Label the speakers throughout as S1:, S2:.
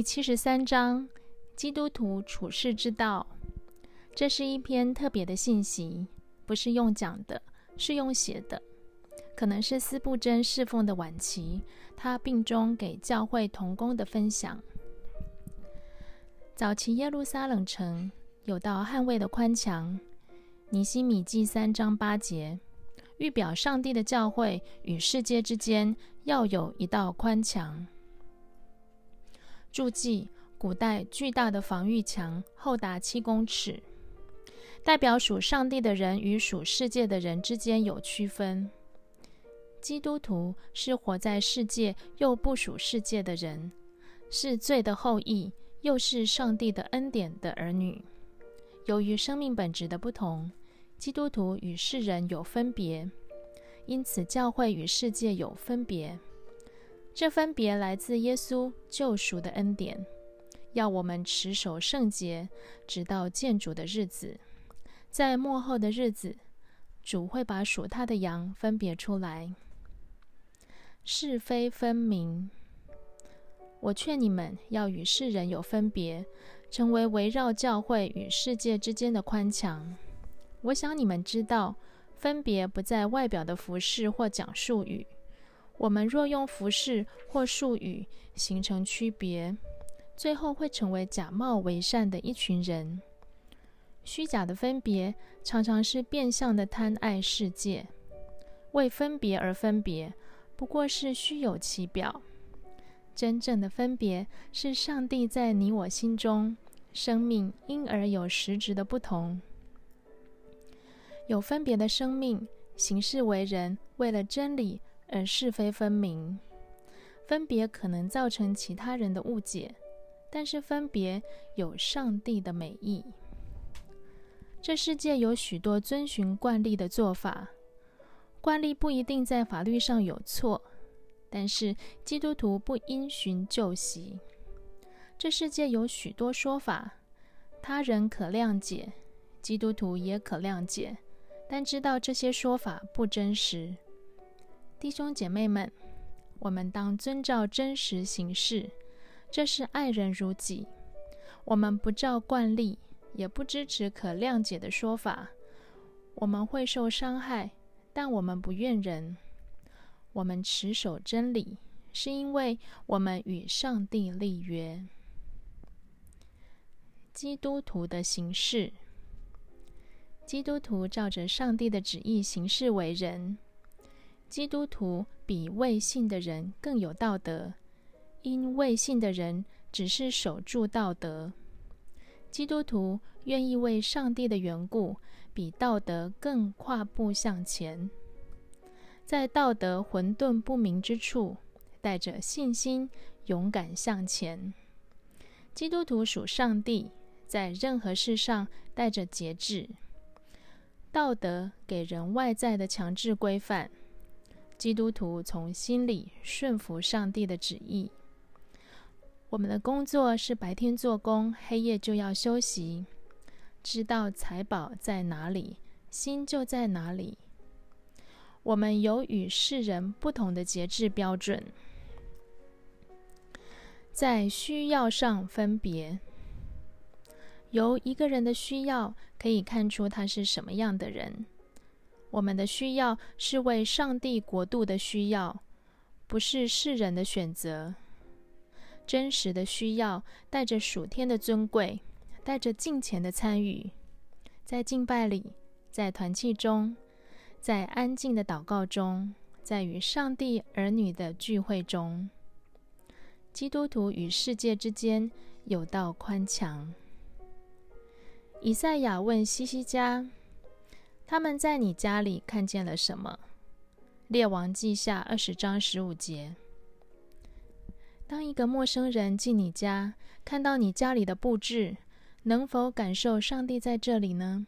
S1: 第七十三章：基督徒处世之道。这是一篇特别的信息，不是用讲的，是用写的。可能是司布真侍奉的晚期，他病中给教会同工的分享。早期耶路撒冷城有道捍卫的宽墙，尼西米记三章八节，预表上帝的教会与世界之间要有一道宽墙。注记：古代巨大的防御墙，厚达七公尺，代表属上帝的人与属世界的人之间有区分。基督徒是活在世界又不属世界的人，是罪的后裔，又是上帝的恩典的儿女。由于生命本质的不同，基督徒与世人有分别，因此教会与世界有分别。这分别来自耶稣救赎的恩典，要我们持守圣洁，直到见主的日子。在末后的日子，主会把属他的羊分别出来，是非分明。我劝你们要与世人有分别，成为围绕教会与世界之间的宽墙。我想你们知道，分别不在外表的服饰或讲述语。我们若用服饰或术语形成区别，最后会成为假冒为善的一群人。虚假的分别常常是变相的贪爱世界，为分别而分别，不过是虚有其表。真正的分别是上帝在你我心中，生命因而有实质的不同。有分别的生命行事为人，为了真理。而是非分明，分别可能造成其他人的误解，但是分别有上帝的美意。这世界有许多遵循惯例的做法，惯例不一定在法律上有错，但是基督徒不因循旧习。这世界有许多说法，他人可谅解，基督徒也可谅解，但知道这些说法不真实。弟兄姐妹们，我们当遵照真实行事，这是爱人如己。我们不照惯例，也不支持可谅解的说法。我们会受伤害，但我们不怨人。我们持守真理，是因为我们与上帝立约。基督徒的行事，基督徒照着上帝的旨意行事为人。基督徒比未信的人更有道德，因未信的人只是守住道德。基督徒愿意为上帝的缘故，比道德更跨步向前，在道德混沌不明之处，带着信心勇敢向前。基督徒属上帝，在任何事上带着节制。道德给人外在的强制规范。基督徒从心里顺服上帝的旨意。我们的工作是白天做工，黑夜就要休息。知道财宝在哪里，心就在哪里。我们有与世人不同的节制标准，在需要上分别。由一个人的需要可以看出他是什么样的人。我们的需要是为上帝国度的需要，不是世人的选择。真实的需要带着属天的尊贵，带着敬虔的参与，在敬拜里，在团契中，在安静的祷告中，在与上帝儿女的聚会中，基督徒与世界之间有道宽墙。以赛亚问西西家。他们在你家里看见了什么？列王记下二十章十五节。当一个陌生人进你家，看到你家里的布置，能否感受上帝在这里呢？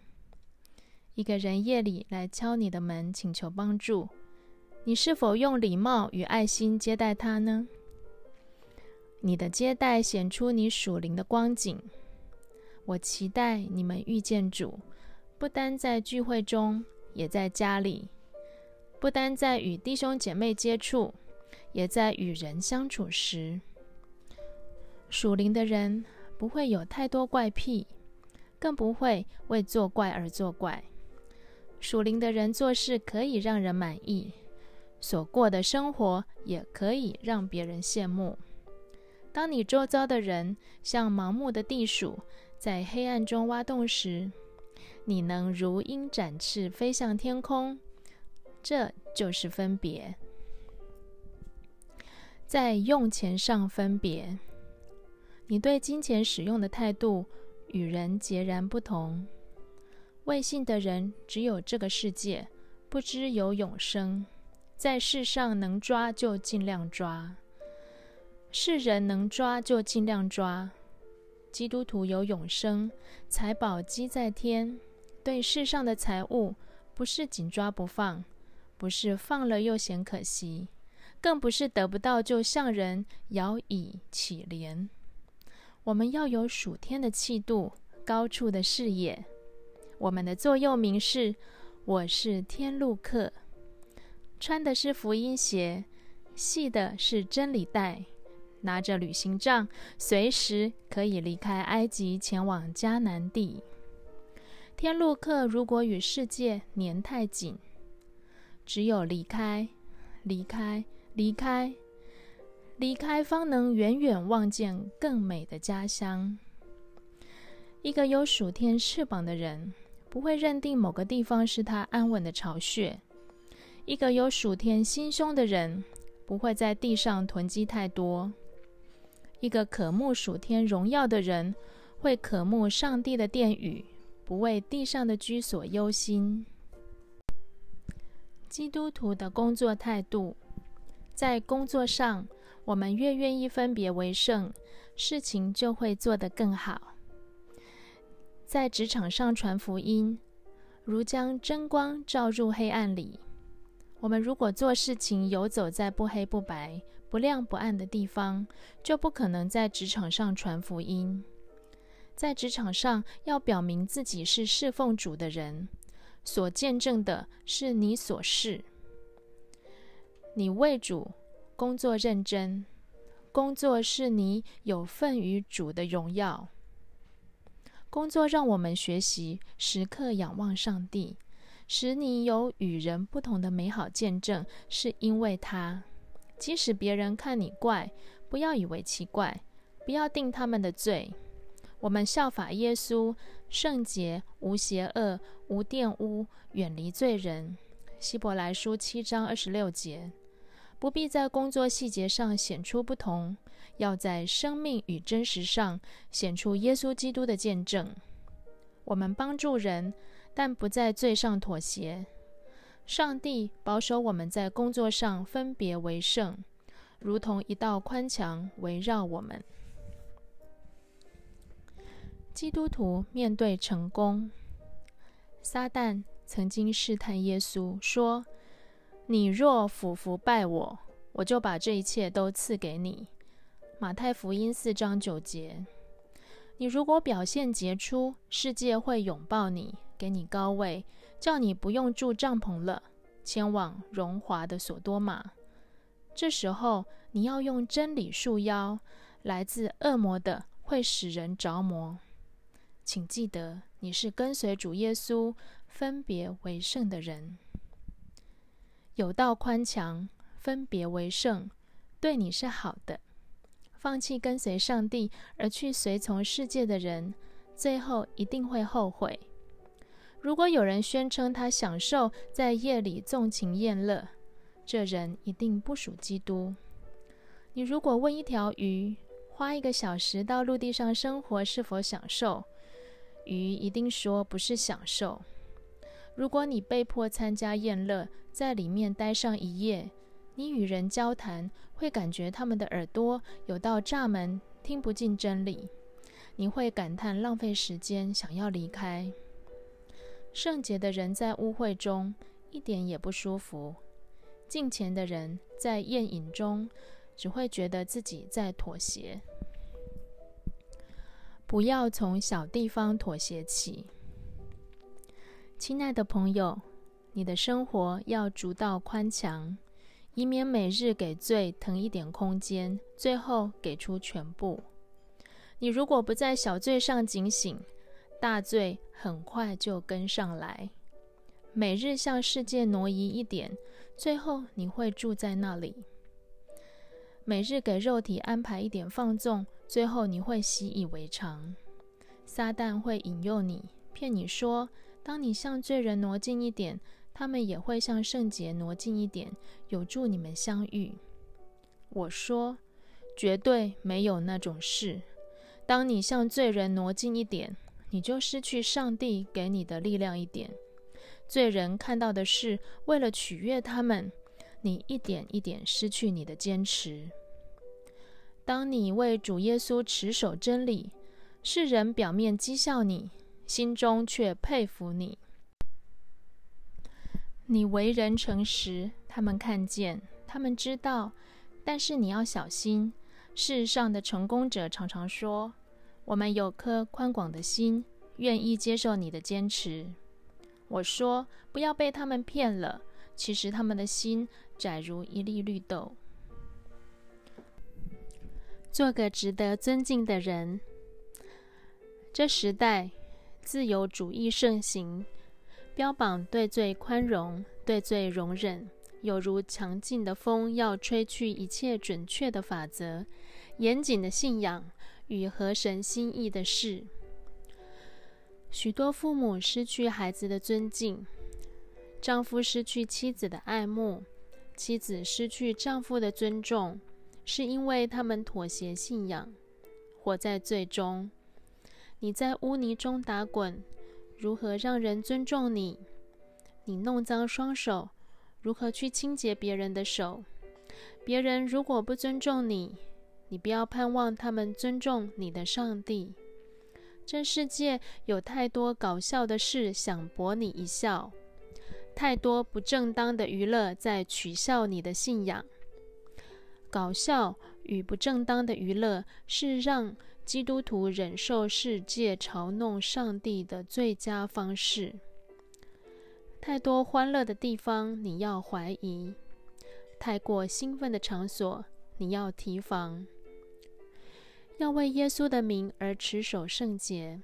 S1: 一个人夜里来敲你的门，请求帮助，你是否用礼貌与爱心接待他呢？你的接待显出你属灵的光景。我期待你们遇见主。不单在聚会中，也在家里；不单在与弟兄姐妹接触，也在与人相处时。属灵的人不会有太多怪癖，更不会为作怪而作怪。属灵的人做事可以让人满意，所过的生活也可以让别人羡慕。当你周遭的人像盲目的地鼠，在黑暗中挖洞时，你能如鹰展翅飞向天空。这就是分别，在用钱上分别。你对金钱使用的态度与人截然不同。未信的人只有这个世界，不知有永生，在世上能抓就尽量抓，世人能抓就尽量抓。基督徒有永生，财宝积在天，对世上的财物不是紧抓不放。不是放了又嫌可惜，更不是得不到就向人摇以乞怜。我们要有属天的气度，高处的视野。我们的座右铭是：“我是天路客，穿的是福音鞋，系的是真理带，拿着旅行杖，随时可以离开埃及，前往迦南地。”天路客如果与世界粘太紧，只有离开，离开，离开，离开，方能远远望见更美的家乡。一个有暑天翅膀的人，不会认定某个地方是他安稳的巢穴；一个有暑天心胸的人，不会在地上囤积太多；一个渴慕暑天荣耀的人，会渴慕上帝的殿宇，不为地上的居所忧心。基督徒的工作态度，在工作上，我们越愿意分别为圣，事情就会做得更好。在职场上传福音，如将真光照入黑暗里。我们如果做事情游走在不黑不白、不亮不暗的地方，就不可能在职场上传福音。在职场上，要表明自己是侍奉主的人。所见证的是你所示，你为主工作认真，工作是你有份于主的荣耀。工作让我们学习时刻仰望上帝，使你有与人不同的美好见证，是因为他。即使别人看你怪，不要以为奇怪，不要定他们的罪。我们效法耶稣，圣洁、无邪恶、无玷污，远离罪人。希伯来书七章二十六节。不必在工作细节上显出不同，要在生命与真实上显出耶稣基督的见证。我们帮助人，但不在罪上妥协。上帝保守我们在工作上分别为圣，如同一道宽墙围绕我们。基督徒面对成功，撒旦曾经试探耶稣说：“你若俯伏拜我，我就把这一切都赐给你。”马太福音四章九节。你如果表现杰出，世界会拥抱你，给你高位，叫你不用住帐篷了，前往荣华的所多玛。这时候，你要用真理束腰，来自恶魔的会使人着魔。请记得，你是跟随主耶稣分别为圣的人。有道宽强，分别为圣，对你是好的。放弃跟随上帝而去随从世界的人，最后一定会后悔。如果有人宣称他享受在夜里纵情宴乐，这人一定不属基督。你如果问一条鱼，花一个小时到陆地上生活是否享受？鱼一定说不是享受。如果你被迫参加宴乐，在里面待上一夜，你与人交谈，会感觉他们的耳朵有道栅门，听不进真理。你会感叹浪费时间，想要离开。圣洁的人在污秽中一点也不舒服，敬虔的人在宴饮中只会觉得自己在妥协。不要从小地方妥协起，亲爱的朋友，你的生活要逐道宽强，以免每日给罪腾一点空间，最后给出全部。你如果不在小罪上警醒，大罪很快就跟上来。每日向世界挪移一点，最后你会住在那里。每日给肉体安排一点放纵，最后你会习以为常。撒旦会引诱你，骗你说，当你向罪人挪近一点，他们也会向圣洁挪近一点，有助你们相遇。我说，绝对没有那种事。当你向罪人挪近一点，你就失去上帝给你的力量一点。罪人看到的是为了取悦他们，你一点一点失去你的坚持。当你为主耶稣持守真理，世人表面讥笑你，心中却佩服你。你为人诚实，他们看见，他们知道，但是你要小心。世上的成功者常常说：“我们有颗宽广的心，愿意接受你的坚持。”我说：“不要被他们骗了。其实他们的心窄如一粒绿豆。”做个值得尊敬的人。这时代自由主义盛行，标榜对罪宽容、对罪容忍。有如强劲的风，要吹去一切准确的法则、严谨的信仰与合神心意的事。许多父母失去孩子的尊敬，丈夫失去妻子的爱慕，妻子失去丈夫的尊重，是因为他们妥协信仰，活在罪中。你在污泥中打滚，如何让人尊重你？你弄脏双手。如何去清洁别人的手？别人如果不尊重你，你不要盼望他们尊重你的上帝。这世界有太多搞笑的事想博你一笑，太多不正当的娱乐在取笑你的信仰。搞笑与不正当的娱乐是让基督徒忍受世界嘲弄上帝的最佳方式。太多欢乐的地方，你要怀疑；太过兴奋的场所，你要提防。要为耶稣的名而持守圣洁。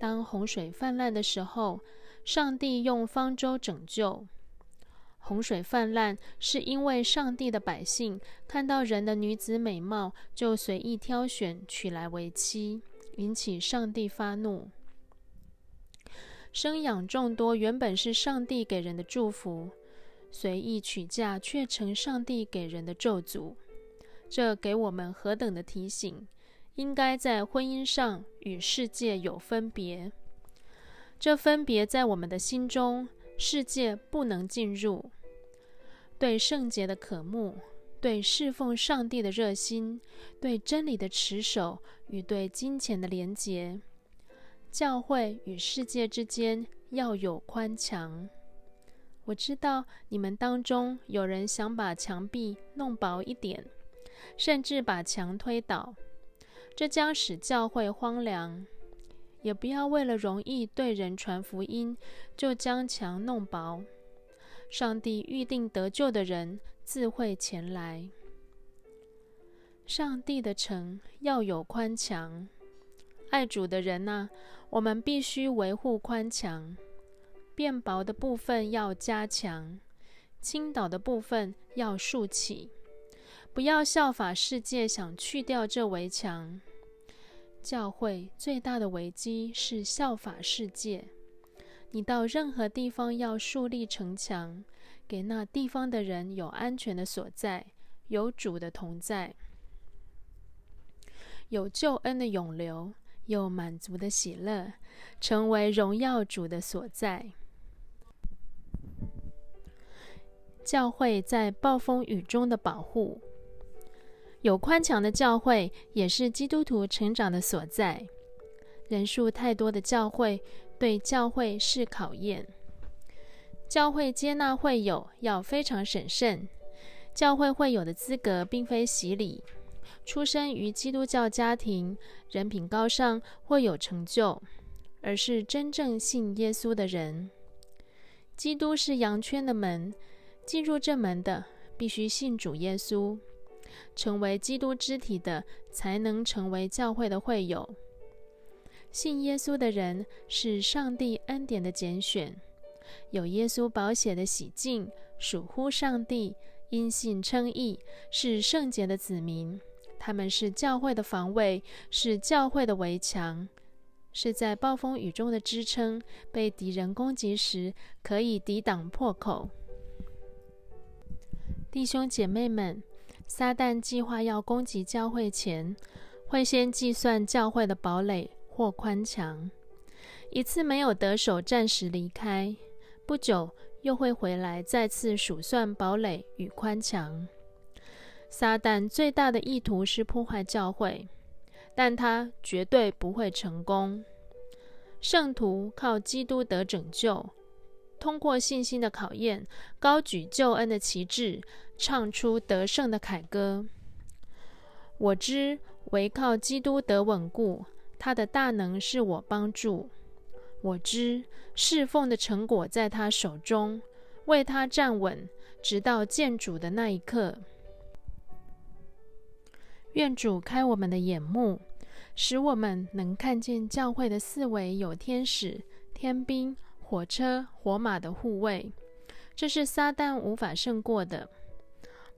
S1: 当洪水泛滥的时候，上帝用方舟拯救。洪水泛滥是因为上帝的百姓看到人的女子美貌，就随意挑选娶来为妻，引起上帝发怒。生养众多原本是上帝给人的祝福，随意娶嫁却成上帝给人的咒诅。这给我们何等的提醒！应该在婚姻上与世界有分别。这分别在我们的心中，世界不能进入。对圣洁的渴慕，对侍奉上帝的热心，对真理的持守与对金钱的廉洁。教会与世界之间要有宽墙。我知道你们当中有人想把墙壁弄薄一点，甚至把墙推倒，这将使教会荒凉。也不要为了容易对人传福音，就将墙弄薄。上帝预定得救的人自会前来。上帝的城要有宽墙。爱主的人呐，我们必须维护宽墙，变薄的部分要加强，倾倒的部分要竖起，不要效法世界想去掉这围墙。教会最大的危机是效法世界。你到任何地方要树立城墙，给那地方的人有安全的所在，有主的同在，有救恩的涌流。有满足的喜乐，成为荣耀主的所在。教会在暴风雨中的保护，有宽强的教会也是基督徒成长的所在。人数太多的教会对教会是考验。教会接纳会友要非常审慎。教会会友的资格并非洗礼。出生于基督教家庭，人品高尚或有成就，而是真正信耶稣的人。基督是羊圈的门，进入这门的必须信主耶稣。成为基督肢体的，才能成为教会的会友。信耶稣的人是上帝恩典的拣选，有耶稣宝血的洗净，属乎上帝，因信称义，是圣洁的子民。他们是教会的防卫，是教会的围墙。是在暴风雨中的支撑，被敌人攻击时可以抵挡破口。弟兄姐妹们，撒旦计划要攻击教会前，会先计算教会的堡垒或宽墙，一次没有得手，暂时离开，不久又会回来，再次数算堡垒与宽墙。撒旦最大的意图是破坏教会。但他绝对不会成功。圣徒靠基督得拯救，通过信心的考验，高举救恩的旗帜，唱出得胜的凯歌。我知唯靠基督得稳固，他的大能是我帮助。我知侍奉的成果在他手中，为他站稳，直到见主的那一刻。愿主开我们的眼目，使我们能看见教会的四围有天使、天兵、火车、火马的护卫，这是撒旦无法胜过的。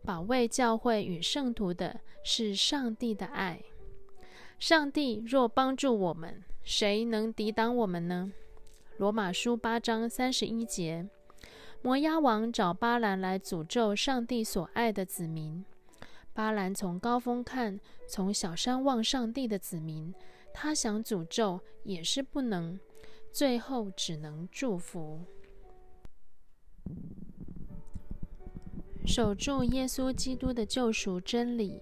S1: 保卫教会与圣徒的是上帝的爱。上帝若帮助我们，谁能抵挡我们呢？罗马书八章三十一节，摩押王找巴兰来诅咒上帝所爱的子民。巴兰从高峰看，从小山望上帝的子民，他想诅咒也是不能，最后只能祝福。守住耶稣基督的救赎真理，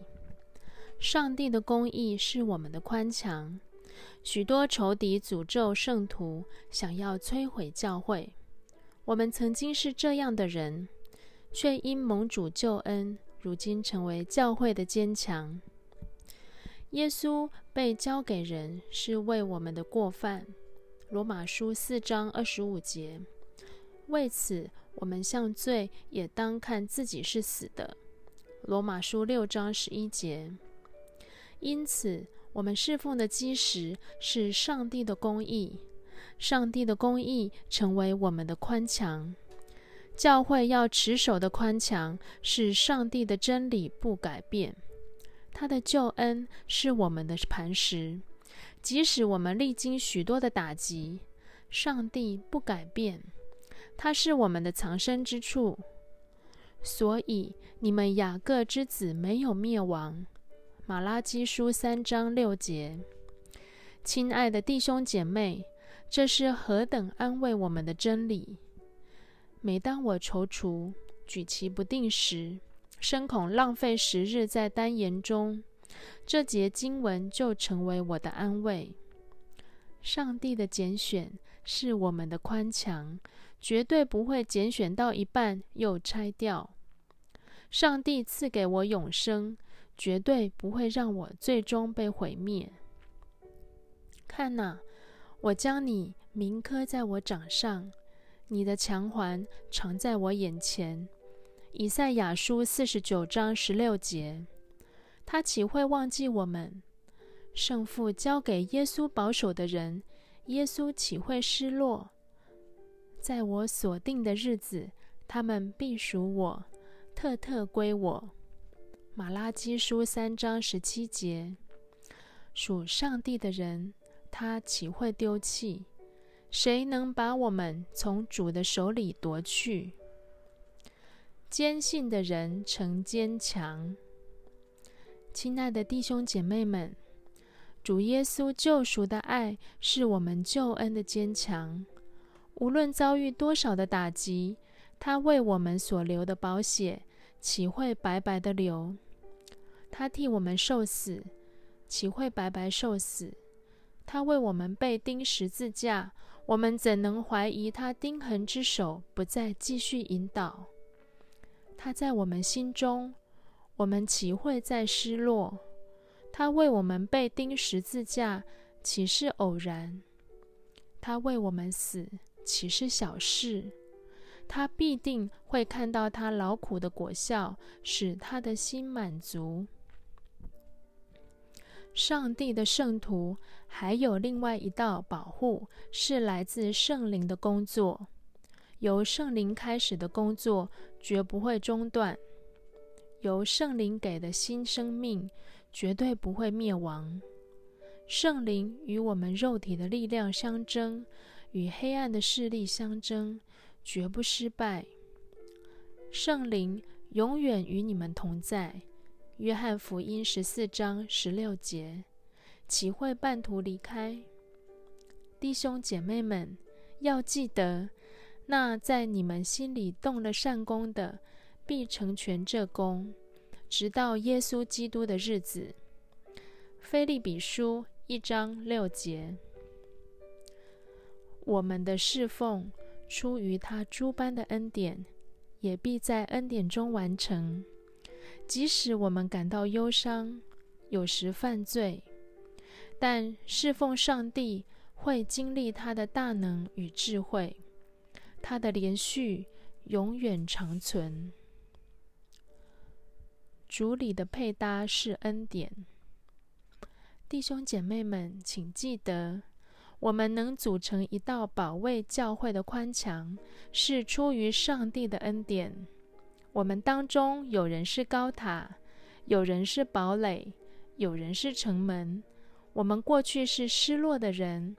S1: 上帝的公义是我们的宽墙。许多仇敌诅咒圣徒，想要摧毁教会。我们曾经是这样的人，却因蒙主救恩。如今成为教会的坚强。耶稣被交给人，是为我们的过犯。罗马书四章二十五节。为此，我们向罪也当看自己是死的。罗马书六章十一节。因此，我们侍奉的基石是上帝的公义，上帝的公义成为我们的宽墙。教会要持守的宽墙是上帝的真理不改变，他的救恩是我们的磐石。即使我们历经许多的打击，上帝不改变，他是我们的藏身之处。所以你们雅各之子没有灭亡。马拉基书三章六节，亲爱的弟兄姐妹，这是何等安慰我们的真理！每当我踌躇、举棋不定时，深恐浪费时日在单言中，这节经文就成为我的安慰。上帝的拣选是我们的宽墙，绝对不会拣选到一半又拆掉。上帝赐给我永生，绝对不会让我最终被毁灭。看哪，我将你铭刻在我掌上。你的强环常在我眼前，以赛亚书四十九章十六节。他岂会忘记我们？胜负交给耶稣保守的人，耶稣岂会失落？在我所定的日子，他们必属我，特特归我。马拉基书三章十七节。属上帝的人，他岂会丢弃？谁能把我们从主的手里夺去？坚信的人成坚强。亲爱的弟兄姐妹们，主耶稣救赎的爱是我们救恩的坚强。无论遭遇多少的打击，他为我们所流的宝血岂会白白的流？他替我们受死，岂会白白受死？他为我们被钉十字架。我们怎能怀疑他钉痕之手不再继续引导？他在我们心中，我们岂会再失落？他为我们被钉十字架，岂是偶然？他为我们死，岂是小事？他必定会看到他劳苦的果效，使他的心满足。上帝的圣徒还有另外一道保护，是来自圣灵的工作。由圣灵开始的工作绝不会中断，由圣灵给的新生命绝对不会灭亡。圣灵与我们肉体的力量相争，与黑暗的势力相争，绝不失败。圣灵永远与你们同在。约翰福音十四章十六节，岂会半途离开？弟兄姐妹们，要记得，那在你们心里动了善功的，必成全这功，直到耶稣基督的日子。菲利比书一章六节，我们的侍奉出于他诸般的恩典，也必在恩典中完成。即使我们感到忧伤，有时犯罪，但侍奉上帝会经历他的大能与智慧，他的连续永远长存。主里的配搭是恩典，弟兄姐妹们，请记得，我们能组成一道保卫教会的宽墙，是出于上帝的恩典。我们当中有人是高塔，有人是堡垒，有人是城门。我们过去是失落的人，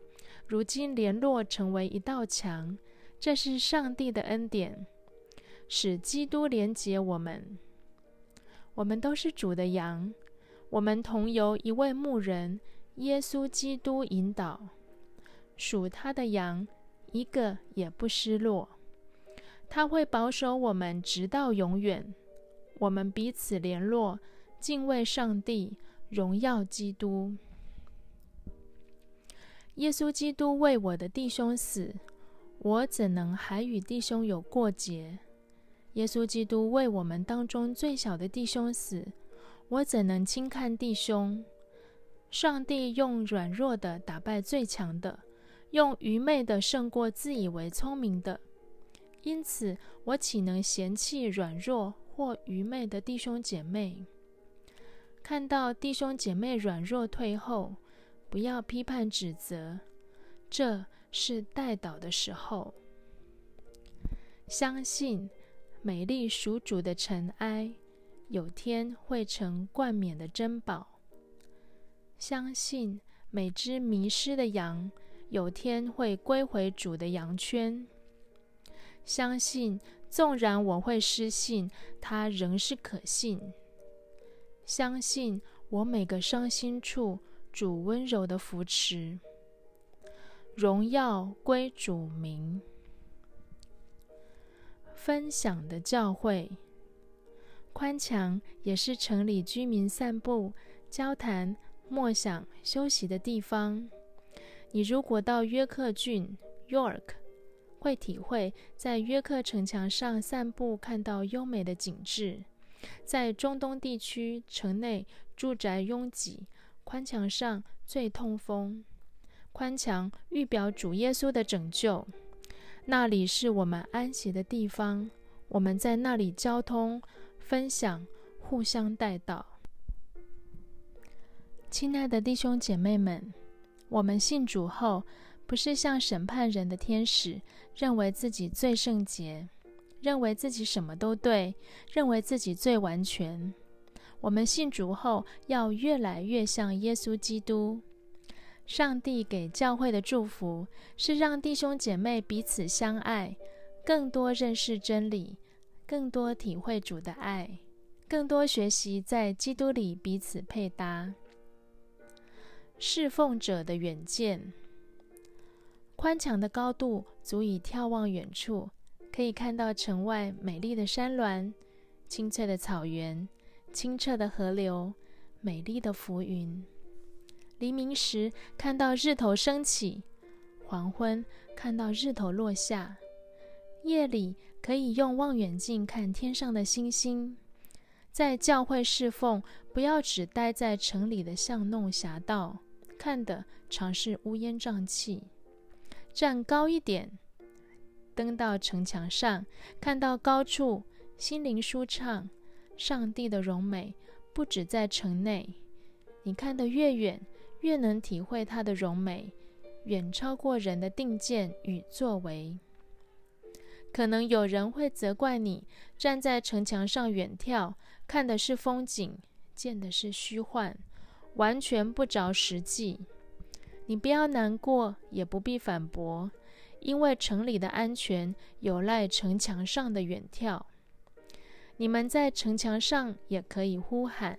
S1: 如今联络成为一道墙。这是上帝的恩典，使基督连接我们。我们都是主的羊，我们同由一位牧人耶稣基督引导，属他的羊一个也不失落。他会保守我们直到永远。我们彼此联络，敬畏上帝，荣耀基督。耶稣基督为我的弟兄死，我怎能还与弟兄有过节？耶稣基督为我们当中最小的弟兄死，我怎能轻看弟兄？上帝用软弱的打败最强的，用愚昧的胜过自以为聪明的。因此，我岂能嫌弃软弱或愚昧的弟兄姐妹？看到弟兄姐妹软弱退后，不要批判指责，这是带导的时候。相信美丽属主的尘埃，有天会成冠冕的珍宝。相信每只迷失的羊，有天会归回主的羊圈。相信，纵然我会失信，他仍是可信。相信我每个伤心处，主温柔的扶持。荣耀归主名。分享的教会，宽墙也是城里居民散步、交谈、默想、休息的地方。你如果到约克郡 （York）。会体会在约克城墙上散步，看到优美的景致。在中东地区，城内住宅拥挤，宽墙上最通风。宽墙预表主耶稣的拯救，那里是我们安息的地方。我们在那里交通、分享、互相带到。亲爱的弟兄姐妹们，我们信主后。不是像审判人的天使，认为自己最圣洁，认为自己什么都对，认为自己最完全。我们信主后，要越来越像耶稣基督。上帝给教会的祝福是让弟兄姐妹彼此相爱，更多认识真理，更多体会主的爱，更多学习在基督里彼此配搭。侍奉者的远见。宽墙的高度足以眺望远处，可以看到城外美丽的山峦、青翠的草原、清澈的河流、美丽的浮云。黎明时看到日头升起，黄昏看到日头落下。夜里可以用望远镜看天上的星星。在教会侍奉，不要只待在城里的巷弄狭道，看的常是乌烟瘴气。站高一点，登到城墙上，看到高处，心灵舒畅。上帝的荣美不止在城内，你看得越远，越能体会他的荣美，远超过人的定见与作为。可能有人会责怪你，站在城墙上远眺，看的是风景，见的是虚幻，完全不着实际。你不要难过，也不必反驳，因为城里的安全有赖城墙上的远眺。你们在城墙上也可以呼喊，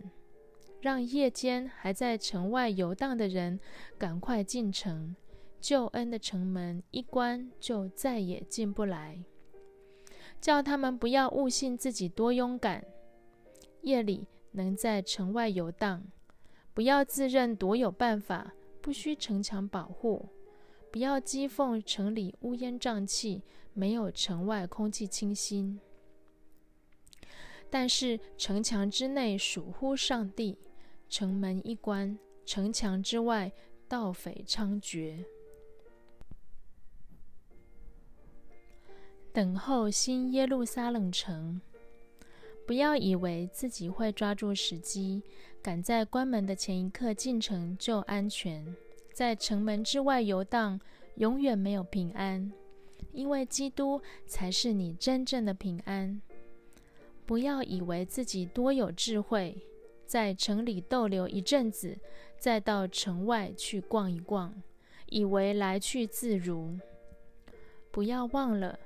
S1: 让夜间还在城外游荡的人赶快进城。救恩的城门一关，就再也进不来。叫他们不要误信自己多勇敢，夜里能在城外游荡；不要自认多有办法。不需城墙保护，不要讥讽城里乌烟瘴气，没有城外空气清新。但是城墙之内属乎上帝，城门一关，城墙之外盗匪猖獗。等候新耶路撒冷城，不要以为自己会抓住时机。赶在关门的前一刻进城就安全，在城门之外游荡永远没有平安，因为基督才是你真正的平安。不要以为自己多有智慧，在城里逗留一阵子，再到城外去逛一逛，以为来去自如。不要忘了，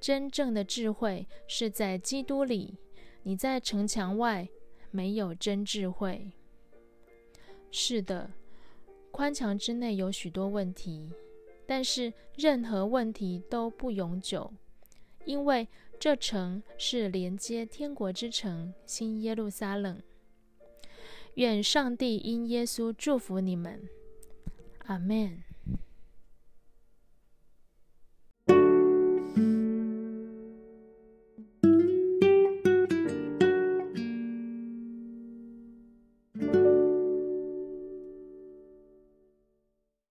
S1: 真正的智慧是在基督里。你在城墙外。没有真智慧。是的，宽墙之内有许多问题，但是任何问题都不永久，因为这城是连接天国之城——新耶路撒冷。愿上帝因耶稣祝福你们，阿门。